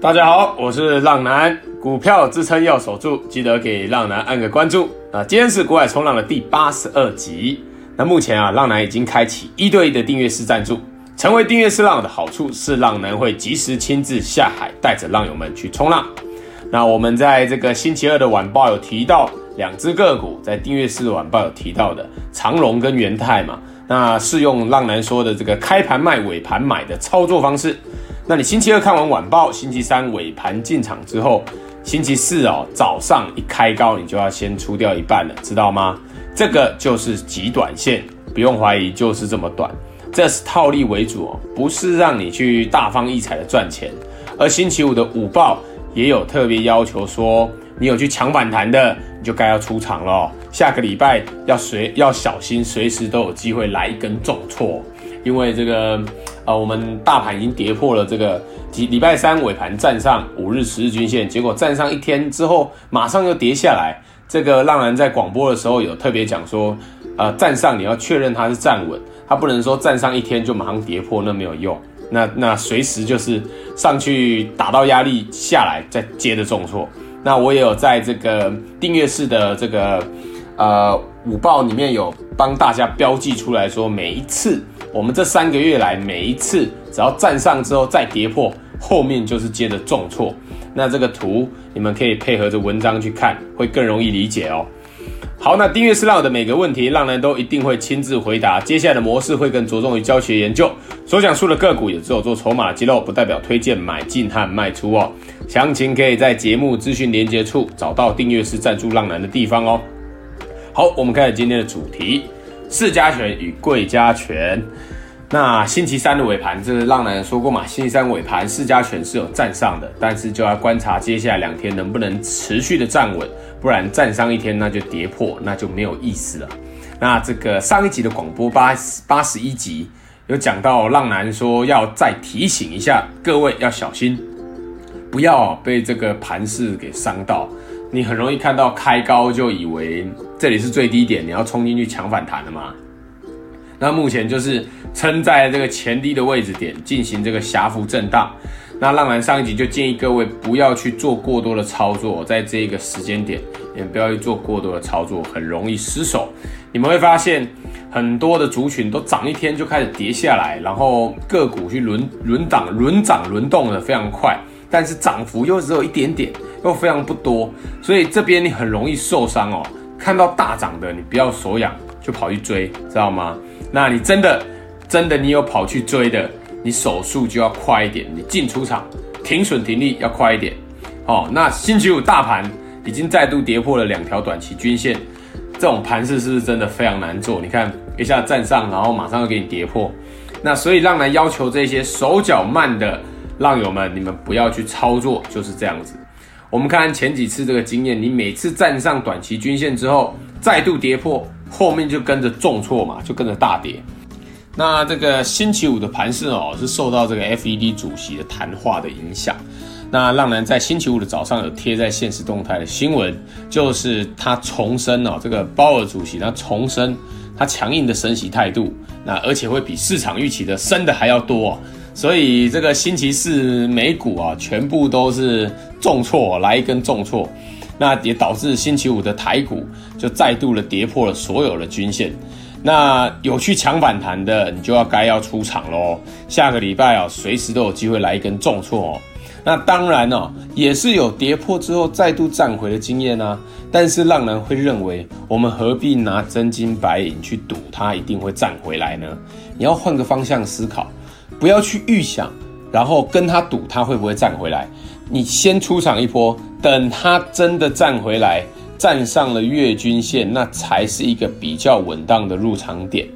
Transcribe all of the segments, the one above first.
大家好，我是浪男，股票支撑要守住，记得给浪男按个关注啊！今天是国海冲浪的第八十二集。那目前啊，浪男已经开启一对一的订阅式赞助，成为订阅式浪的好处是，浪男会及时亲自下海，带着浪友们去冲浪。那我们在这个星期二的晚报有提到两只个股，在订阅式晚报有提到的长荣跟元泰嘛，那是用浪男说的这个开盘卖，尾盘买的操作方式。那你星期二看完晚报，星期三尾盘进场之后，星期四哦早上一开高，你就要先出掉一半了，知道吗？这个就是极短线，不用怀疑，就是这么短。这是套利为主哦，不是让你去大放异彩的赚钱。而星期五的午报也有特别要求说，你有去抢反弹的，你就该要出场了。下个礼拜要随要小心，随时都有机会来一根重挫，因为这个。啊，我们大盘已经跌破了这个几礼拜三尾盘站上五日、十日均线，结果站上一天之后，马上又跌下来。这个浪人在广播的时候有特别讲说，呃，站上你要确认它是站稳，它不能说站上一天就马上跌破，那没有用。那那随时就是上去打到压力下来，再接着重挫。那我也有在这个订阅式的这个呃午报里面有帮大家标记出来说，每一次。我们这三个月来，每一次只要站上之后再跌破，后面就是接着重挫。那这个图你们可以配合着文章去看，会更容易理解哦。好，那订阅是浪友的每个问题，浪男都一定会亲自回答。接下来的模式会更着重于教学研究，所讲述的个股也只有做筹码的揭露，不代表推荐买进和卖出哦。详情可以在节目资讯连接处找到订阅式赞助浪男的地方哦。好，我们开始今天的主题。四家权与柜加权，那星期三的尾盘，这是浪男说过嘛，星期三尾盘四家权是有站上的，但是就要观察接下来两天能不能持续的站稳，不然站上一天那就跌破，那就没有意思了。那这个上一集的广播八八十一集有讲到，浪男说要再提醒一下各位要小心，不要被这个盘势给伤到。你很容易看到开高就以为这里是最低点，你要冲进去抢反弹的嘛？那目前就是撑在这个前低的位置点进行这个狭幅震荡。那浪男上一集就建议各位不要去做过多的操作，在这个时间点也不要去做过多的操作，很容易失手。你们会发现很多的族群都涨一天就开始跌下来，然后个股去轮轮涨、轮涨、轮动的非常快。但是涨幅又只有一点点，又非常不多，所以这边你很容易受伤哦。看到大涨的，你不要手痒就跑去追，知道吗？那你真的真的你有跑去追的，你手速就要快一点，你进出场停损停利要快一点。哦，那星期五大盘已经再度跌破了两条短期均线，这种盘势是不是真的非常难做？你看一下站上，然后马上又给你跌破，那所以浪男要求这些手脚慢的。浪友们，你们不要去操作，就是这样子。我们看前几次这个经验，你每次站上短期均线之后，再度跌破，后面就跟着重挫嘛，就跟着大跌。那这个星期五的盘势哦，是受到这个 FED 主席的谈话的影响。那浪人在星期五的早上有贴在现实动态的新闻，就是他重申哦，这个鲍尔主席他重申他强硬的升息态度，那而且会比市场预期的升的还要多。所以这个星期四美股啊，全部都是重挫，来一根重挫，那也导致星期五的台股就再度的跌破了所有的均线。那有去抢反弹的，你就要该要出场喽。下个礼拜啊，随时都有机会来一根重挫哦。那当然哦，也是有跌破之后再度站回的经验啊。但是让人会认为，我们何必拿真金白银去赌它一定会站回来呢？你要换个方向思考。不要去预想，然后跟他赌他会不会站回来。你先出场一波，等他真的站回来，站上了月均线，那才是一个比较稳当的入场点。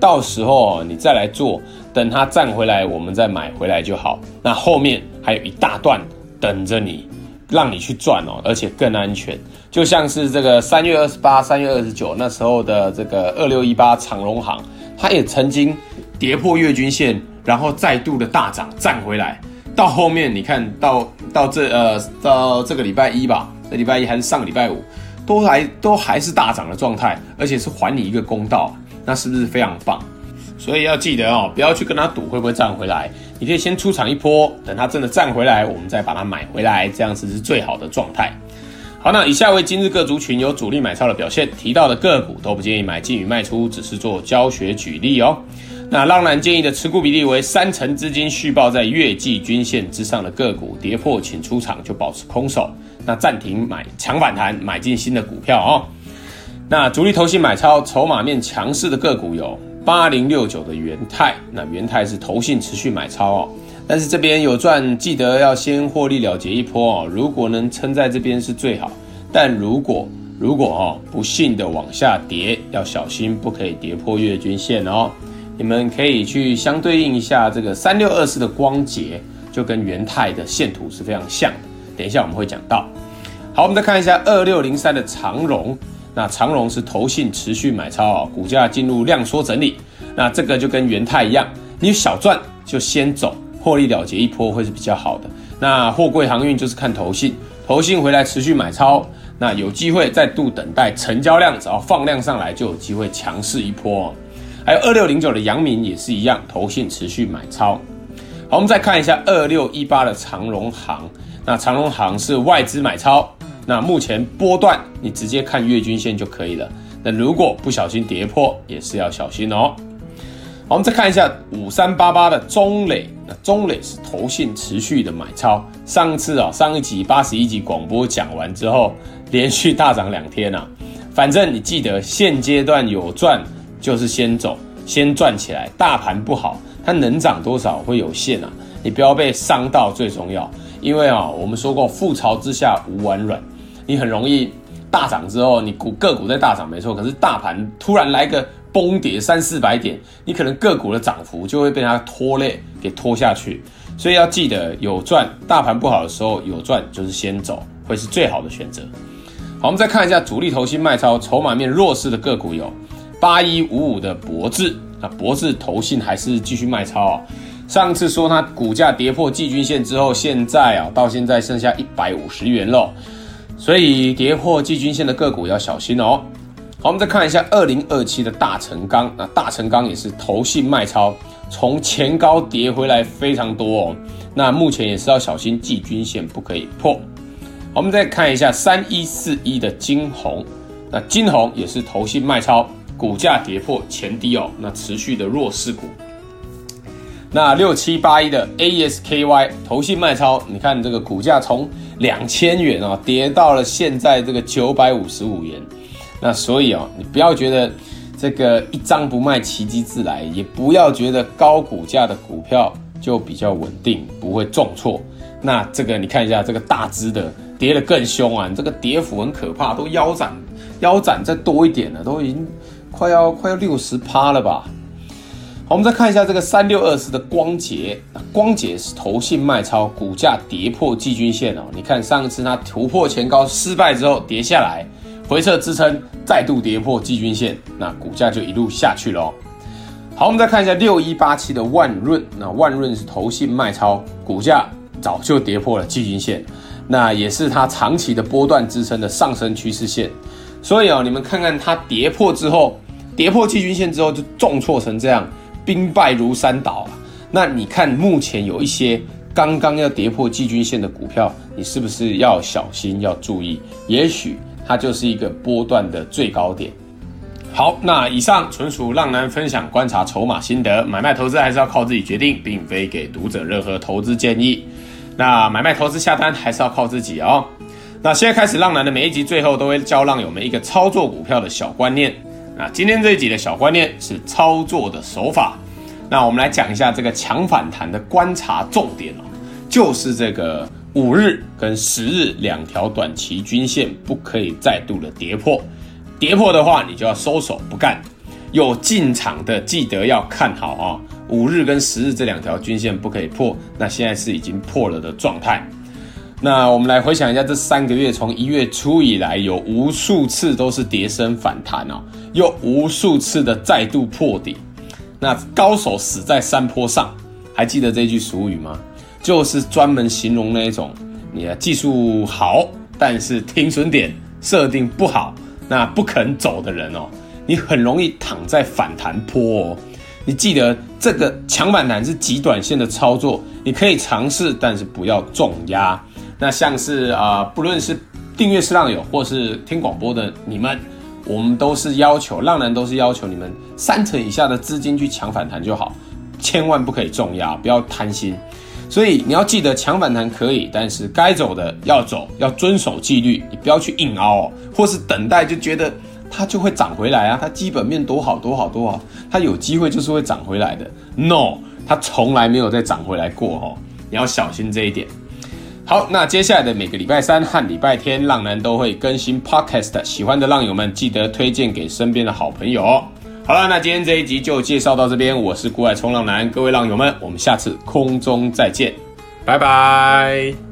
到时候你再来做，等他站回来，我们再买回来就好。那后面还有一大段等着你，让你去赚哦，而且更安全。就像是这个三月二十八、三月二十九那时候的这个二六一八长荣航，它也曾经跌破月均线。然后再度的大涨站回来，到后面你看到到这呃到这个礼拜一吧，这礼拜一还是上个礼拜五，都还都还是大涨的状态，而且是还你一个公道，那是不是非常棒？所以要记得哦，不要去跟他赌会不会站回来，你可以先出场一波，等它真的站回来，我们再把它买回来，这样子是最好的状态。好，那以下为今日各族群有主力买超的表现，提到的个股都不建议买进与卖出，只是做教学举例哦。那浪男建议的持股比例为三成资金续报在月季均线之上的个股，跌破请出场就保持空手，那暂停买强反弹，买进新的股票哦。那主力投信买超筹码面强势的个股有八零六九的元泰，那元泰是投信持续买超哦，但是这边有赚，记得要先获利了结一波哦。如果能撑在这边是最好，但如果如果哦不幸的往下跌，要小心不可以跌破月均线哦。你们可以去相对应一下这个三六二四的光頡，就跟元泰的线图是非常像的。等一下我们会讲到。好，我们再看一下二六零三的长荣。那长荣是投信持续买超啊，股价进入量缩整理。那这个就跟元泰一样，你小赚就先走，获利了结一波会是比较好的。那货柜航运就是看投信，投信回来持续买超，那有机会再度等待成交量，只要放量上来就有机会强势一波。还有二六零九的阳明也是一样，投信持续买超。好，我们再看一下二六一八的长荣行，那长荣行是外资买超。那目前波段你直接看月均线就可以了。那如果不小心跌破，也是要小心哦。好，我们再看一下五三八八的中磊，那中磊是投信持续的买超。上次啊，上一集八十一集广播讲完之后，连续大涨两天啊。反正你记得现阶段有赚就是先走，先赚起来。大盘不好，它能涨多少会有限啊。你不要被伤到最重要，因为啊，我们说过覆巢之下无完卵。你很容易大涨之后，你股个股在大涨没错，可是大盘突然来个崩跌三四百点，你可能个股的涨幅就会被它拖累，给拖下去。所以要记得有赚，大盘不好的时候有赚就是先走，会是最好的选择。好，我们再看一下主力投信卖超筹码面弱势的个股有八一五五的博智，那博智投信还是继续卖超啊。上次说它股价跌破季均线之后，现在啊到现在剩下一百五十元了。所以跌破季均线的个股要小心哦。好，我们再看一下二零二七的大成钢，那大成钢也是投信卖超，从前高跌回来非常多哦。那目前也是要小心季均线不可以破。我们再看一下三一四一的晶宏，那晶宏也是投信卖超，股价跌破前低哦，那持续的弱势股。那六七八一的 ASKY 投信卖超，你看这个股价从两千元哦，跌到了现在这个九百五十五元。那所以哦，你不要觉得这个一张不卖奇迹自来，也不要觉得高股价的股票就比较稳定，不会重挫。那这个你看一下这个大只的跌得更凶啊，这个跌幅很可怕，都腰斩腰斩再多一点了，都已经快要快要六十趴了吧。好，我们再看一下这个三六二四的光頡，光頡是投信卖超，股价跌破季均线哦。你看上次它突破前高失败之后跌下来，回撤支撑，再度跌破季均线，那股价就一路下去了哦。好，我们再看一下六一八七的万润，那万润是投信卖超，股价早就跌破了季均线，那也是它长期的波段支撑的上升趋势线。所以哦，你们看看它跌破之后，跌破季均线之后就重挫成这样。兵败如山倒啊！那你看，目前有一些刚刚要跌破季均线的股票，你是不是要小心、要注意？也许它就是一个波段的最高点。好，那以上纯属浪男分享观察筹码心得，买卖投资还是要靠自己决定，并非给读者任何投资建议。那买卖投资下单还是要靠自己哦。那现在开始，浪男的每一集最后都会教浪友们一个操作股票的小观念。那今天这一集的小观念是操作的手法。那我们来讲一下这个强反弹的观察重点哦，就是这个五日跟十日两条短期均线不可以再度的跌破，跌破的话你就要收手不干。有进场的记得要看好啊，五日跟十日这两条均线不可以破。那现在是已经破了的状态。那我们来回想一下，这三个月从一月初以来，有无数次都是跌升反弹哦，又无数次的再度破底。那高手死在山坡上，还记得这句俗语吗？就是专门形容那一种你的技术好，但是停损点设定不好，那不肯走的人哦，你很容易躺在反弹坡哦。你记得这个抢反弹是极短线的操作，你可以尝试，但是不要重压。那像是啊、不论是订阅式浪友或是听广播的你们，我们都是要求浪男都是要求你们三成以下的资金去抢反弹就好，千万不可以重压，不要贪心。所以你要记得抢反弹可以，但是该走的要走，要遵守纪律，你不要去硬凹哦，或是等待就觉得它就会涨回来啊，它基本面多好多好多好，它有机会就是会涨回来的。No，它从来没有再涨回来过哦，你要小心这一点。好，那接下来的每个礼拜三和礼拜天，浪男都会更新 Podcast，喜欢的浪友们记得推荐给身边的好朋友哦。好了，那今天这一集就介绍到这边，我是股海冲浪男，各位浪友们，我们下次空中再见，拜拜。